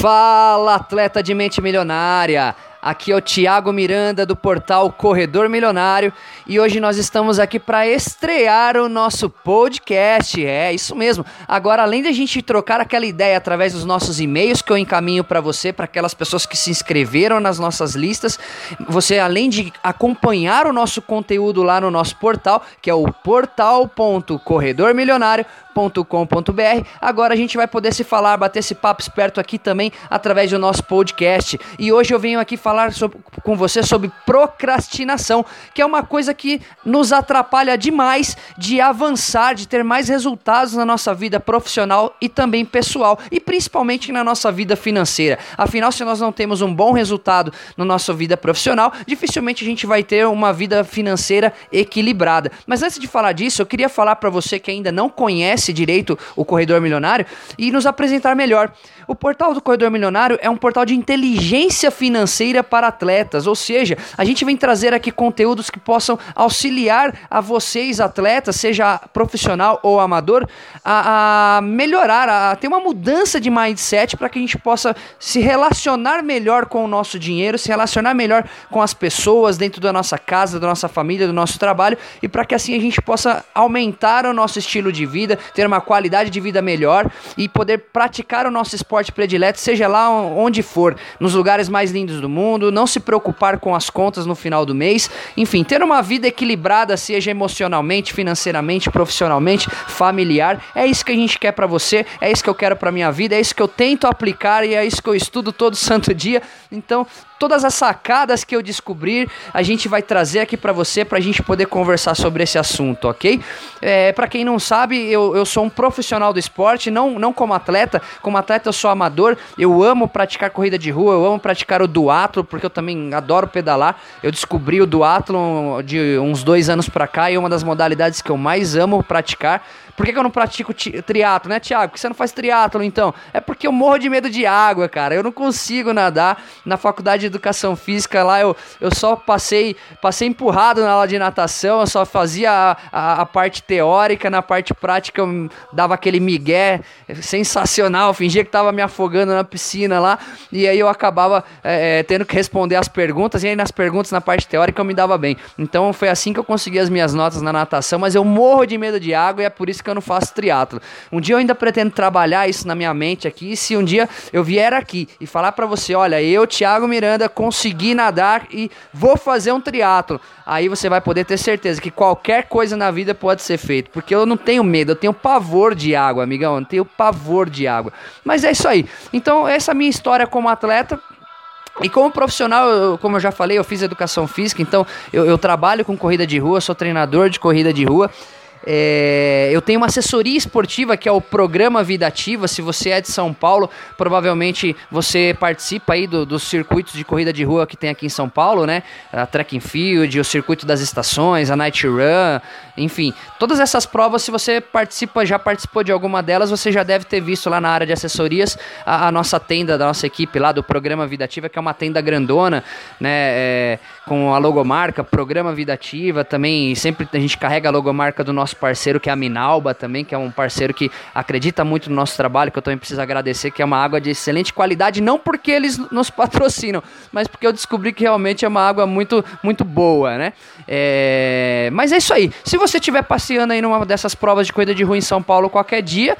Fala, atleta de mente milionária! Aqui é o Thiago Miranda do portal Corredor Milionário e hoje nós estamos aqui para estrear o nosso podcast. É isso mesmo. Agora, além de a gente trocar aquela ideia através dos nossos e-mails que eu encaminho para você, para aquelas pessoas que se inscreveram nas nossas listas, você além de acompanhar o nosso conteúdo lá no nosso portal, que é o portal.corredormilionário.com.br, agora a gente vai poder se falar, bater esse papo esperto aqui também através do nosso podcast. E hoje eu venho aqui falar falar sobre, com você sobre procrastinação, que é uma coisa que nos atrapalha demais de avançar, de ter mais resultados na nossa vida profissional e também pessoal, e principalmente na nossa vida financeira. Afinal, se nós não temos um bom resultado na nossa vida profissional, dificilmente a gente vai ter uma vida financeira equilibrada. Mas antes de falar disso, eu queria falar para você que ainda não conhece direito o Corredor Milionário e nos apresentar melhor. O portal do Corredor Milionário é um portal de inteligência financeira para atletas, ou seja, a gente vem trazer aqui conteúdos que possam auxiliar a vocês, atletas, seja profissional ou amador, a, a melhorar, a ter uma mudança de mindset para que a gente possa se relacionar melhor com o nosso dinheiro, se relacionar melhor com as pessoas dentro da nossa casa, da nossa família, do nosso trabalho e para que assim a gente possa aumentar o nosso estilo de vida, ter uma qualidade de vida melhor e poder praticar o nosso esporte predileto, seja lá onde for, nos lugares mais lindos do mundo não se preocupar com as contas no final do mês, enfim, ter uma vida equilibrada, seja emocionalmente, financeiramente, profissionalmente, familiar. É isso que a gente quer para você, é isso que eu quero para minha vida, é isso que eu tento aplicar e é isso que eu estudo todo santo dia. Então, todas as sacadas que eu descobrir, a gente vai trazer aqui para você para a gente poder conversar sobre esse assunto, ok? É, para quem não sabe, eu, eu sou um profissional do esporte, não, não como atleta. Como atleta eu sou amador, eu amo praticar corrida de rua, eu amo praticar o duatlo, porque eu também adoro pedalar. Eu descobri o duatlo de uns dois anos para cá e é uma das modalidades que eu mais amo praticar. Por que, que eu não pratico triatlo, né, Thiago? Por que você não faz triatlo, então? É porque eu morro de medo de água, cara. Eu não consigo nadar. Na faculdade de educação física lá, eu, eu só passei, passei empurrado na aula de natação, eu só fazia a, a, a parte teórica, na parte prática eu dava aquele migué sensacional, fingia que tava me afogando na piscina lá, e aí eu acabava é, tendo que responder as perguntas, e aí nas perguntas, na parte teórica, eu me dava bem. Então foi assim que eu consegui as minhas notas na natação, mas eu morro de medo de água e é por isso que eu não faço triatlo. Um dia eu ainda pretendo trabalhar isso na minha mente aqui. Se um dia eu vier aqui e falar para você, olha, eu, Thiago Miranda, consegui nadar e vou fazer um triatlo, aí você vai poder ter certeza que qualquer coisa na vida pode ser feito, porque eu não tenho medo, eu tenho pavor de água, amigão, eu tenho pavor de água. Mas é isso aí. Então, essa é a minha história como atleta. E como profissional, eu, como eu já falei, eu fiz educação física, então eu, eu trabalho com corrida de rua, sou treinador de corrida de rua. É, eu tenho uma assessoria esportiva que é o Programa Vida Ativa. Se você é de São Paulo, provavelmente você participa aí do, dos circuitos de corrida de rua que tem aqui em São Paulo, né? A Track and Field, o circuito das estações, a Night Run, enfim, todas essas provas. Se você participa, já participou de alguma delas, você já deve ter visto lá na área de assessorias a, a nossa tenda da nossa equipe lá do Programa Vida Ativa, que é uma tenda grandona, né? É, com a logomarca Programa Vida Ativa também. Sempre a gente carrega a logomarca do nosso parceiro, que é a Minalba também, que é um parceiro que acredita muito no nosso trabalho, que eu também preciso agradecer, que é uma água de excelente qualidade, não porque eles nos patrocinam, mas porque eu descobri que realmente é uma água muito, muito boa, né? É... Mas é isso aí. Se você estiver passeando aí numa dessas provas de corrida de rua em São Paulo qualquer dia,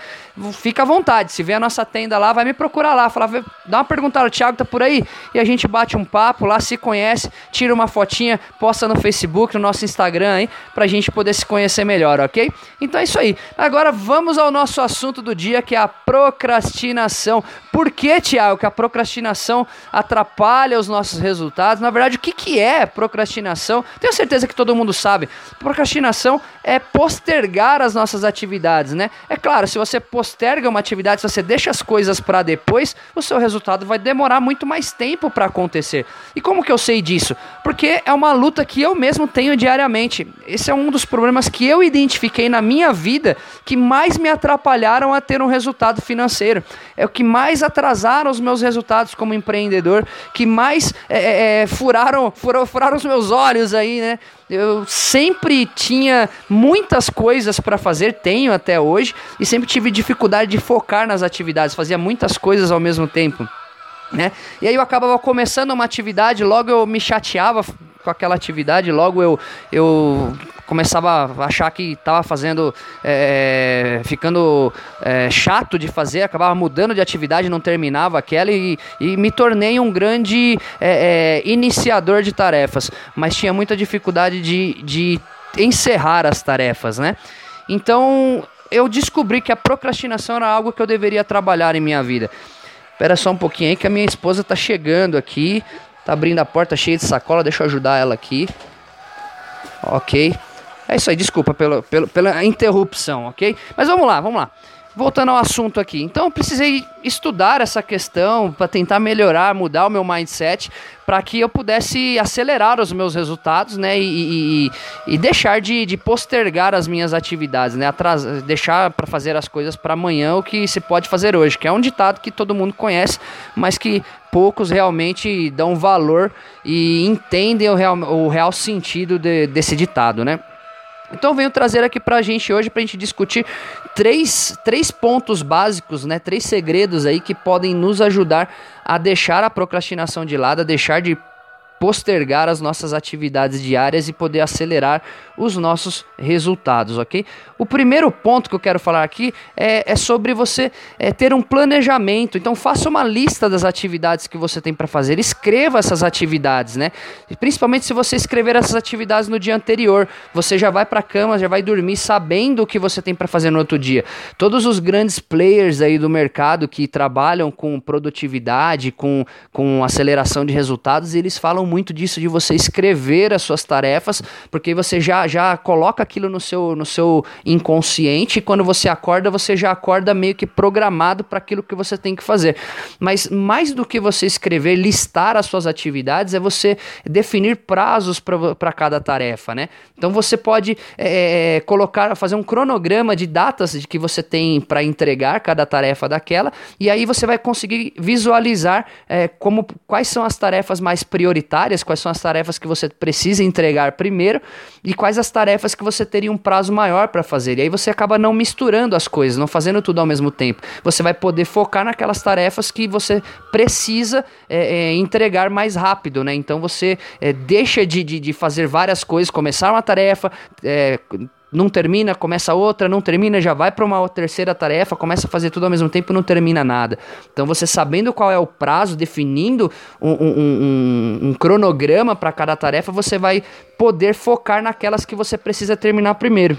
fica à vontade. Se vê a nossa tenda lá, vai me procurar lá. Fala, dá uma perguntada, o Thiago tá por aí? E a gente bate um papo lá, se conhece, tira uma fotinha, posta no Facebook, no nosso Instagram aí, pra gente poder se conhecer melhor, ok? Então é isso aí. Agora vamos ao nosso assunto do dia, que é a procrastinação. Por que, Thiago, que a procrastinação atrapalha os nossos resultados? Na verdade, o que, que é procrastinação? Tenho certeza que todo mundo sabe. Procrastinação é postergar as nossas atividades, né? É claro, se você posterga uma atividade, se você deixa as coisas para depois, o seu resultado vai demorar muito mais tempo para acontecer. E como que eu sei disso? Porque é uma luta que eu mesmo tenho diariamente. Esse é um dos problemas que eu identifiquei na minha vida que mais me atrapalharam a ter um resultado financeiro. É o que mais atrasaram os meus resultados como empreendedor, que mais é, é, é furaram, furaram, furaram os meus olhos aí, né? Eu sempre tinha muitas coisas para fazer, tenho até hoje, e sempre tive dificuldade de focar nas atividades, fazia muitas coisas ao mesmo tempo. Né? E aí eu acabava começando uma atividade, logo eu me chateava com aquela atividade, logo eu, eu começava a achar que estava fazendo, é, ficando é, chato de fazer, acabava mudando de atividade, não terminava aquela e, e me tornei um grande é, é iniciador de tarefas, mas tinha muita dificuldade de, de encerrar as tarefas, né? Então eu descobri que a procrastinação era algo que eu deveria trabalhar em minha vida. Espera só um pouquinho aí que a minha esposa tá chegando aqui. Tá abrindo a porta cheia de sacola, deixa eu ajudar ela aqui. Ok. É isso aí, desculpa pelo, pelo, pela interrupção, ok? Mas vamos lá, vamos lá voltando ao assunto aqui. Então, eu precisei estudar essa questão para tentar melhorar, mudar o meu mindset, para que eu pudesse acelerar os meus resultados, né? E, e, e deixar de, de, postergar as minhas atividades, né? Atras, deixar para fazer as coisas para amanhã o que se pode fazer hoje, que é um ditado que todo mundo conhece, mas que poucos realmente dão valor e entendem o real, o real sentido de, desse ditado, né? Então venho trazer aqui pra gente hoje pra gente discutir três, três pontos básicos, né? Três segredos aí que podem nos ajudar a deixar a procrastinação de lado, a deixar de postergar as nossas atividades diárias e poder acelerar os nossos resultados, ok? O primeiro ponto que eu quero falar aqui é, é sobre você é, ter um planejamento. Então faça uma lista das atividades que você tem para fazer, escreva essas atividades, né? E principalmente se você escrever essas atividades no dia anterior, você já vai para a cama, já vai dormir sabendo o que você tem para fazer no outro dia. Todos os grandes players aí do mercado que trabalham com produtividade, com, com aceleração de resultados, eles falam muito disso de você escrever as suas tarefas, porque você já, já coloca aquilo no seu, no seu inconsciente e quando você acorda, você já acorda meio que programado para aquilo que você tem que fazer. Mas mais do que você escrever, listar as suas atividades, é você definir prazos para cada tarefa, né? Então você pode é, colocar, fazer um cronograma de datas de que você tem para entregar cada tarefa daquela, e aí você vai conseguir visualizar é, como quais são as tarefas mais prioritárias prioritárias, quais são as tarefas que você precisa entregar primeiro e quais as tarefas que você teria um prazo maior para fazer. E aí você acaba não misturando as coisas, não fazendo tudo ao mesmo tempo. Você vai poder focar naquelas tarefas que você precisa é, é, entregar mais rápido, né? Então você é, deixa de, de, de, fazer várias coisas, começar uma tarefa, é, não termina, começa outra, não termina, já vai para uma terceira tarefa, começa a fazer tudo ao mesmo tempo não termina nada. Então você sabendo qual é o prazo, definindo um, um, um, um cronograma para cada tarefa, você vai poder focar naquelas que você precisa terminar primeiro.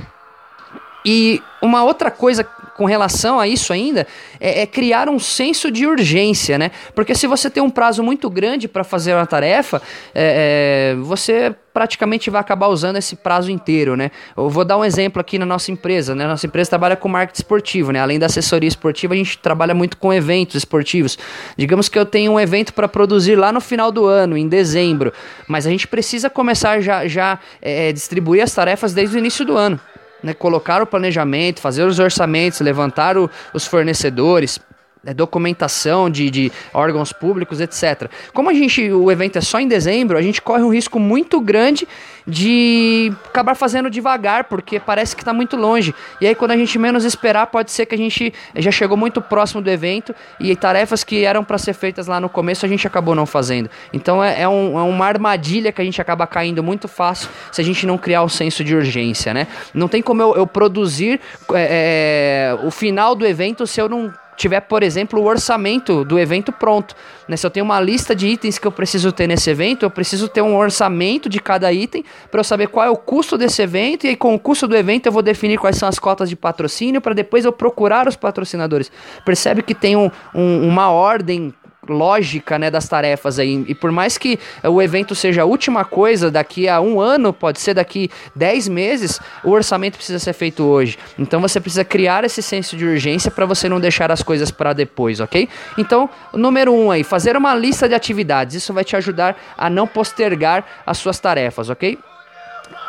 E uma outra coisa com relação a isso ainda é, é, criar um senso de urgência, né? Porque se você tem um prazo muito grande para fazer uma tarefa, é, é, você praticamente vai acabar usando esse prazo inteiro, né? Eu vou dar um exemplo aqui na nossa empresa, né? Nossa empresa trabalha com marketing esportivo, né? Além da assessoria esportiva, a gente trabalha muito com eventos esportivos. Digamos que eu tenho um evento para produzir lá no final do ano, em dezembro, mas a gente precisa começar já já é, distribuir as tarefas desde o início do ano né, colocar o planejamento, fazer os orçamentos, levantar o, os fornecedores, documentação de, de, órgãos públicos, etc. Como a gente, o evento é só em dezembro, a gente corre um risco muito grande de acabar fazendo devagar, porque parece que está muito longe. E aí, quando a gente menos esperar, pode ser que a gente já chegou muito próximo do evento e tarefas que eram para ser feitas lá no começo a gente acabou não fazendo. Então, é, é, um, é uma armadilha que a gente acaba caindo muito fácil se a gente não criar o senso de urgência, né? Não tem como eu, eu produzir é o final do evento se eu não tiver, por exemplo, o orçamento do evento pronto. Né? Se eu tenho uma lista de itens que eu preciso ter nesse evento, eu preciso ter um orçamento de cada item para eu saber qual é o custo desse evento e aí, com o custo do evento eu vou definir quais são as cotas de patrocínio para depois eu procurar os patrocinadores. Percebe que tem um, um, uma ordem lógica né, das tarefas aí. E por mais que o evento seja a última coisa daqui a um ano, pode ser daqui dez meses, o orçamento precisa ser feito hoje. Então você precisa criar esse senso de urgência para você não deixar as coisas para depois, ok? Então, número um aí, fazer uma lista de atividades. Isso vai te ajudar a não postergar as suas tarefas, ok?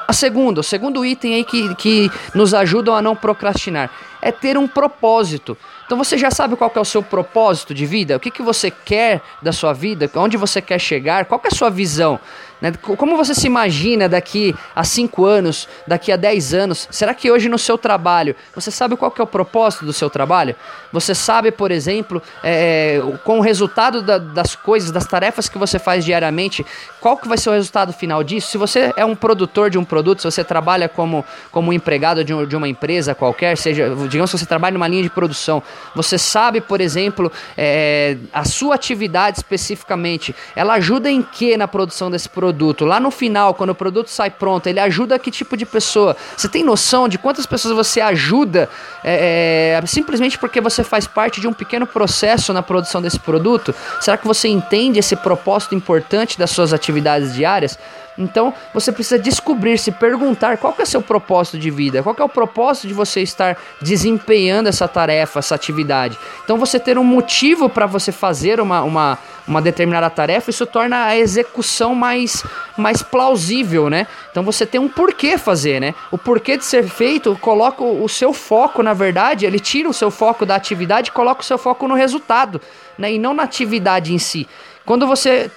A segunda, o segundo item aí que, que nos ajudam a não procrastinar é ter um propósito. Então você já sabe qual é o seu propósito de vida, o que, que você quer da sua vida, onde você quer chegar, qual é a sua visão. Né? Como você se imagina daqui a 5 anos, daqui a 10 anos? Será que hoje no seu trabalho, você sabe qual que é o propósito do seu trabalho? Você sabe, por exemplo, é, com o resultado da, das coisas, das tarefas que você faz diariamente, qual que vai ser o resultado final disso? Se você é um produtor de um produto, se você trabalha como, como empregado de, um, de uma empresa qualquer, seja, digamos que você trabalha numa linha de produção, você sabe, por exemplo, é, a sua atividade especificamente, ela ajuda em que na produção desse produto? Produto. Lá no final, quando o produto sai pronto, ele ajuda que tipo de pessoa? Você tem noção de quantas pessoas você ajuda é, é, simplesmente porque você faz parte de um pequeno processo na produção desse produto? Será que você entende esse propósito importante das suas atividades diárias? Então você precisa descobrir, se perguntar qual é o seu propósito de vida, qual é o propósito de você estar desempenhando essa tarefa, essa atividade. Então você ter um motivo para você fazer uma, uma, uma determinada tarefa, isso torna a execução mais, mais plausível, né? Então você tem um porquê fazer, né? O porquê de ser feito coloca o seu foco, na verdade, ele tira o seu foco da atividade e coloca o seu foco no resultado, né? E não na atividade em si. Quando você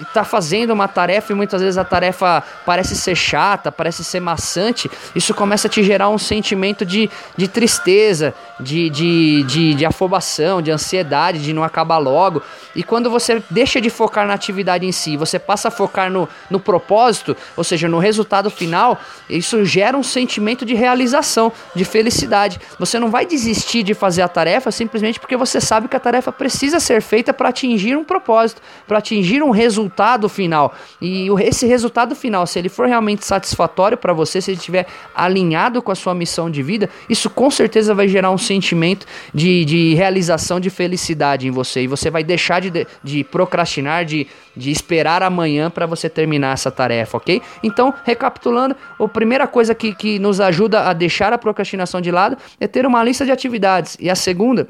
está fazendo uma tarefa e muitas vezes a tarefa parece ser chata, parece ser maçante, isso começa a te gerar um sentimento de, de tristeza, de, de, de, de afobação, de ansiedade, de não acabar logo. E quando você deixa de focar na atividade em si, você passa a focar no, no propósito, ou seja, no resultado final, isso gera um sentimento de realização, de felicidade. Você não vai desistir de fazer a tarefa simplesmente porque você sabe que a tarefa precisa ser feita para atingir um propósito, para atingir um resultado resultado final. E esse resultado final, se ele for realmente satisfatório para você, se ele estiver alinhado com a sua missão de vida, isso com certeza vai gerar um sentimento de, de realização, de felicidade em você. E você vai deixar de, de procrastinar, de, de esperar amanhã para você terminar essa tarefa, ok? Então, recapitulando, a primeira coisa que, que nos ajuda a deixar a procrastinação de lado é ter uma lista de atividades. E a segunda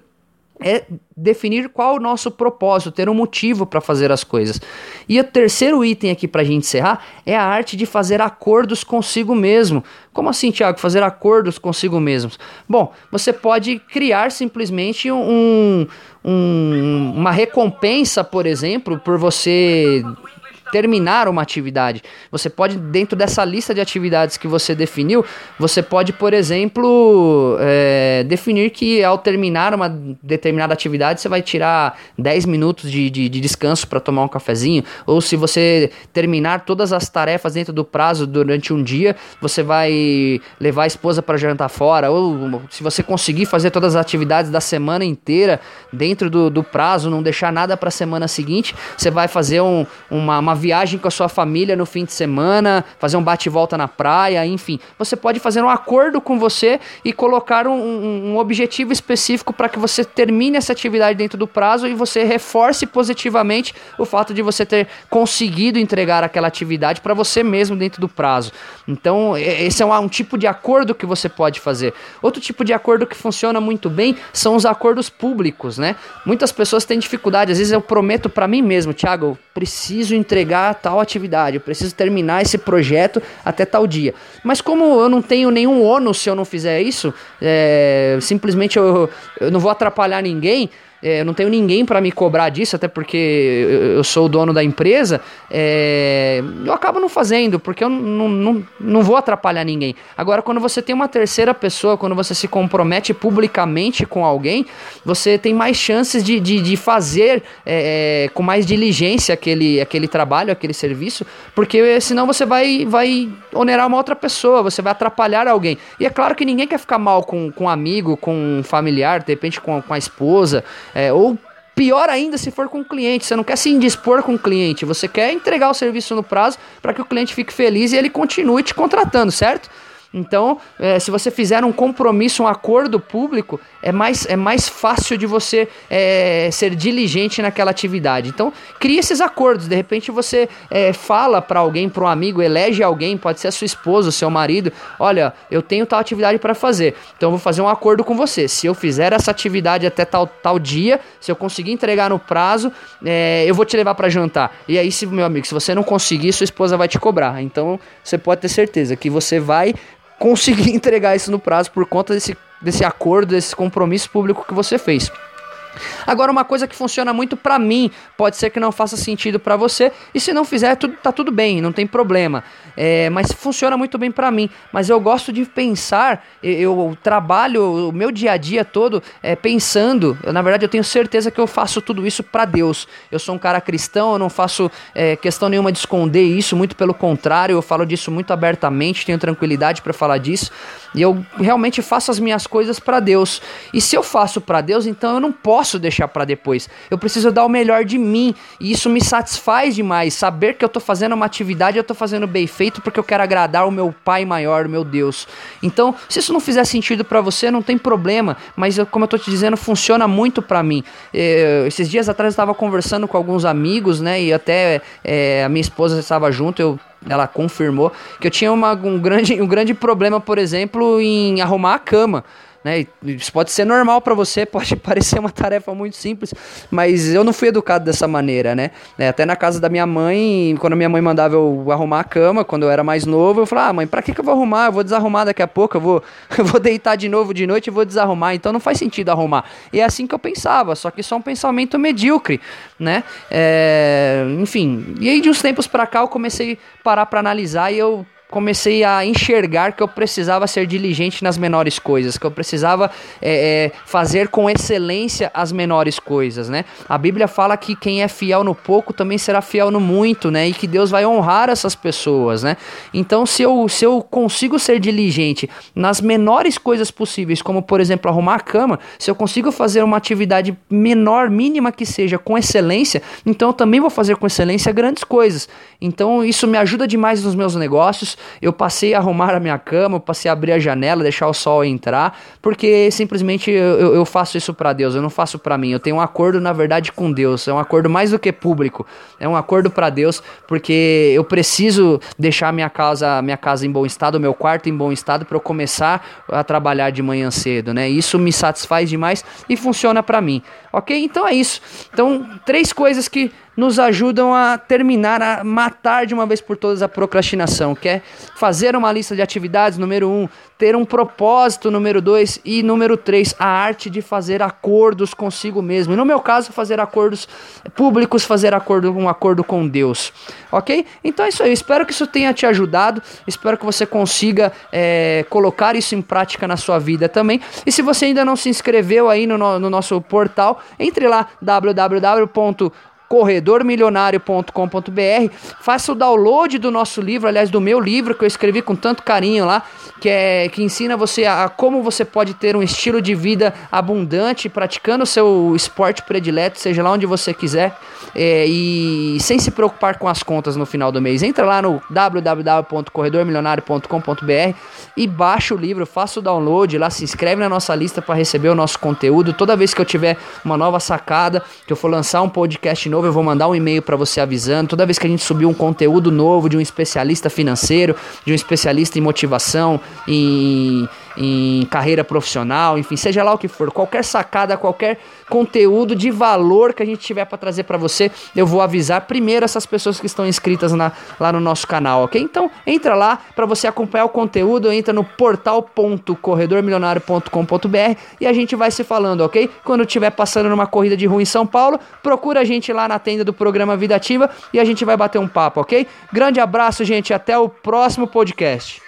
é definir qual o nosso propósito, ter um motivo para fazer as coisas. E o terceiro item aqui para a gente encerrar é a arte de fazer acordos consigo mesmo. Como assim, Tiago? Fazer acordos consigo mesmos? Bom, você pode criar simplesmente um, um, uma recompensa, por exemplo, por você terminar uma atividade. Você pode, dentro dessa lista de atividades que você definiu, você pode, por exemplo, é, definir que ao terminar uma determinada atividade, você vai tirar 10 minutos de, de, de descanso para tomar um cafezinho. Ou se você terminar todas as tarefas dentro do prazo durante um dia, você vai levar a esposa para jantar fora. Ou se você conseguir fazer todas as atividades da semana inteira dentro do, do prazo, não deixar nada para a semana seguinte, você vai fazer um, uma, uma viagem com a sua família no fim de semana, fazer um bate-volta na praia, enfim. Você pode fazer um acordo com você e colocar um, um, objetivo específico para que você termine essa atividade dentro do prazo e você reforce positivamente o fato de você ter conseguido entregar aquela atividade para você mesmo dentro do prazo. Então, esse é um, um tipo de acordo que você pode fazer. Outro tipo de acordo que funciona muito bem são os acordos públicos, né? Muitas pessoas têm dificuldade, às vezes eu prometo para mim mesmo, Thiago, eu preciso entregar tal atividade, eu preciso terminar esse projeto até tal dia. Mas como eu não tenho nenhum ônus se eu não fizer isso, é, simplesmente eu, eu não vou atrapalhar ninguém, é, eu não tenho ninguém para me cobrar disso, até porque eu, sou o dono da empresa, é, eu acabo não fazendo, porque eu não, não, não vou atrapalhar ninguém. Agora, quando você tem uma terceira pessoa, quando você se compromete publicamente com alguém, você tem mais chances de, de, de fazer é, é com mais diligência aquele, aquele trabalho, aquele serviço, porque senão você vai, vai onerar uma outra pessoa, você vai atrapalhar alguém. E é claro que ninguém quer ficar mal com, com um amigo, com um familiar, de repente com, com a esposa. É, ou pior ainda se for com o cliente, você não quer se indispor com o cliente, você quer entregar o serviço no prazo para que o cliente fique feliz e ele continue te contratando, certo? Então, é, se você fizer um compromisso, um acordo público, é mais, é mais fácil de você é, ser diligente naquela atividade. Então, crie esses acordos. De repente, você é, fala para alguém, para um amigo, elege alguém, pode ser a sua esposa, o seu marido. Olha, eu tenho tal atividade para fazer, então eu vou fazer um acordo com você. Se eu fizer essa atividade até tal, tal dia, se eu conseguir entregar no prazo, é, eu vou te levar para jantar. E aí, se, meu amigo, se você não conseguir, sua esposa vai te cobrar. Então, você pode ter certeza que você vai conseguir entregar isso no prazo por conta desse, desse acordo, desse compromisso público que você fez. Agora, uma coisa que funciona muito para mim, pode ser que não faça sentido para você, e se não fizer, tudo, tá tudo bem, não tem problema. É, mas funciona muito bem para mim. Mas eu gosto de pensar, eu, trabalho o meu dia a dia todo é, pensando. na verdade, eu tenho certeza que eu faço tudo isso para Deus. Eu sou um cara cristão, eu não faço é, questão nenhuma de esconder isso, muito pelo contrário, eu falo disso muito abertamente, tenho tranquilidade para falar disso. E eu realmente faço as minhas coisas para Deus. E se eu faço para Deus, então eu não posso deixar para depois. Eu preciso dar o melhor de mim. E isso me satisfaz demais. Saber que eu tô fazendo uma atividade, eu tô fazendo bem feito porque eu quero agradar o meu Pai maior, o meu Deus. Então, se isso não fizer sentido para você, não tem problema. Mas eu, como eu tô te dizendo, funciona muito para mim. É, esses dias atrás eu estava conversando com alguns amigos, né? E até é, a minha esposa estava junto. Eu ela confirmou que eu tinha uma, um, grande, um grande problema, por exemplo, em arrumar a cama. Né? Isso pode ser normal para você, pode parecer uma tarefa muito simples, mas eu não fui educado dessa maneira, né? É, até na casa da minha mãe, quando minha mãe mandava eu arrumar a cama, quando eu era mais novo, eu falava, ah, mãe, pra que, que eu vou arrumar? Eu vou desarrumar daqui a pouco, eu vou, eu vou deitar de novo de noite e vou desarrumar, então não faz sentido arrumar. E é assim que eu pensava, só que só um pensamento medíocre, né? É, enfim, e aí de uns tempos para cá eu comecei a parar para analisar e eu comecei a enxergar que eu precisava ser diligente nas menores coisas, que eu precisava é, é, fazer com excelência as menores coisas, né? A Bíblia fala que quem é fiel no pouco também será fiel no muito, né? E que Deus vai honrar essas pessoas, né? Então, se eu, se eu consigo ser diligente nas menores coisas possíveis, como por exemplo arrumar a cama, se eu consigo fazer uma atividade menor, mínima que seja, com excelência, então eu também vou fazer com excelência grandes coisas. Então, isso me ajuda demais nos meus negócios eu passei a arrumar a minha cama, eu passei a abrir a janela, deixar o sol entrar, porque simplesmente eu, eu faço isso para Deus, eu não faço para mim. Eu tenho um acordo, na verdade, com Deus. É um acordo mais do que público. É um acordo para Deus, porque eu preciso deixar minha casa, minha casa em bom estado, meu quarto em bom estado para eu começar a trabalhar de manhã cedo, né? Isso me satisfaz demais e funciona para mim. OK? Então é isso. Então, três coisas que nos ajudam a terminar, a matar de uma vez por todas a procrastinação, que é fazer uma lista de atividades, número um, ter um propósito, número dois, e número três, a arte de fazer acordos consigo mesmo. E no meu caso, fazer acordos públicos, fazer acordo, um acordo com Deus. Ok? Então é isso aí. Espero que isso tenha te ajudado. Espero que você consiga é, colocar isso em prática na sua vida também. E se você ainda não se inscreveu aí no, no nosso portal, entre lá www corredormilionário.com.br. Faça o download do nosso livro, aliás, do meu livro que eu escrevi com tanto carinho lá, que é que ensina você a, a como você pode ter um estilo de vida abundante praticando o seu esporte predileto, seja lá onde você quiser, é, e sem se preocupar com as contas no final do mês. Entra lá no www.corredormilionario.com.br e baixa o livro, faça o download, lá se inscreve na nossa lista para receber o nosso conteúdo. Toda vez que eu tiver uma nova sacada, que eu for lançar um podcast novo, eu vou mandar um e-mail para você avisando. Toda vez que a gente subir um conteúdo novo de um especialista financeiro, de um especialista em motivação, em em carreira profissional, enfim, seja lá o que for, qualquer sacada, qualquer conteúdo de valor que a gente tiver para trazer para você, eu vou avisar primeiro essas pessoas que estão inscritas na, lá no nosso canal, ok? Então, entra lá para você acompanhar o conteúdo, entra no portal.corredormilionário.com.br e a gente vai se falando, ok? Quando estiver passando numa corrida de rua em São Paulo, procura a gente lá na tenda do programa Vida Ativa e a gente vai bater um papo, ok? Grande abraço, gente, até o próximo podcast.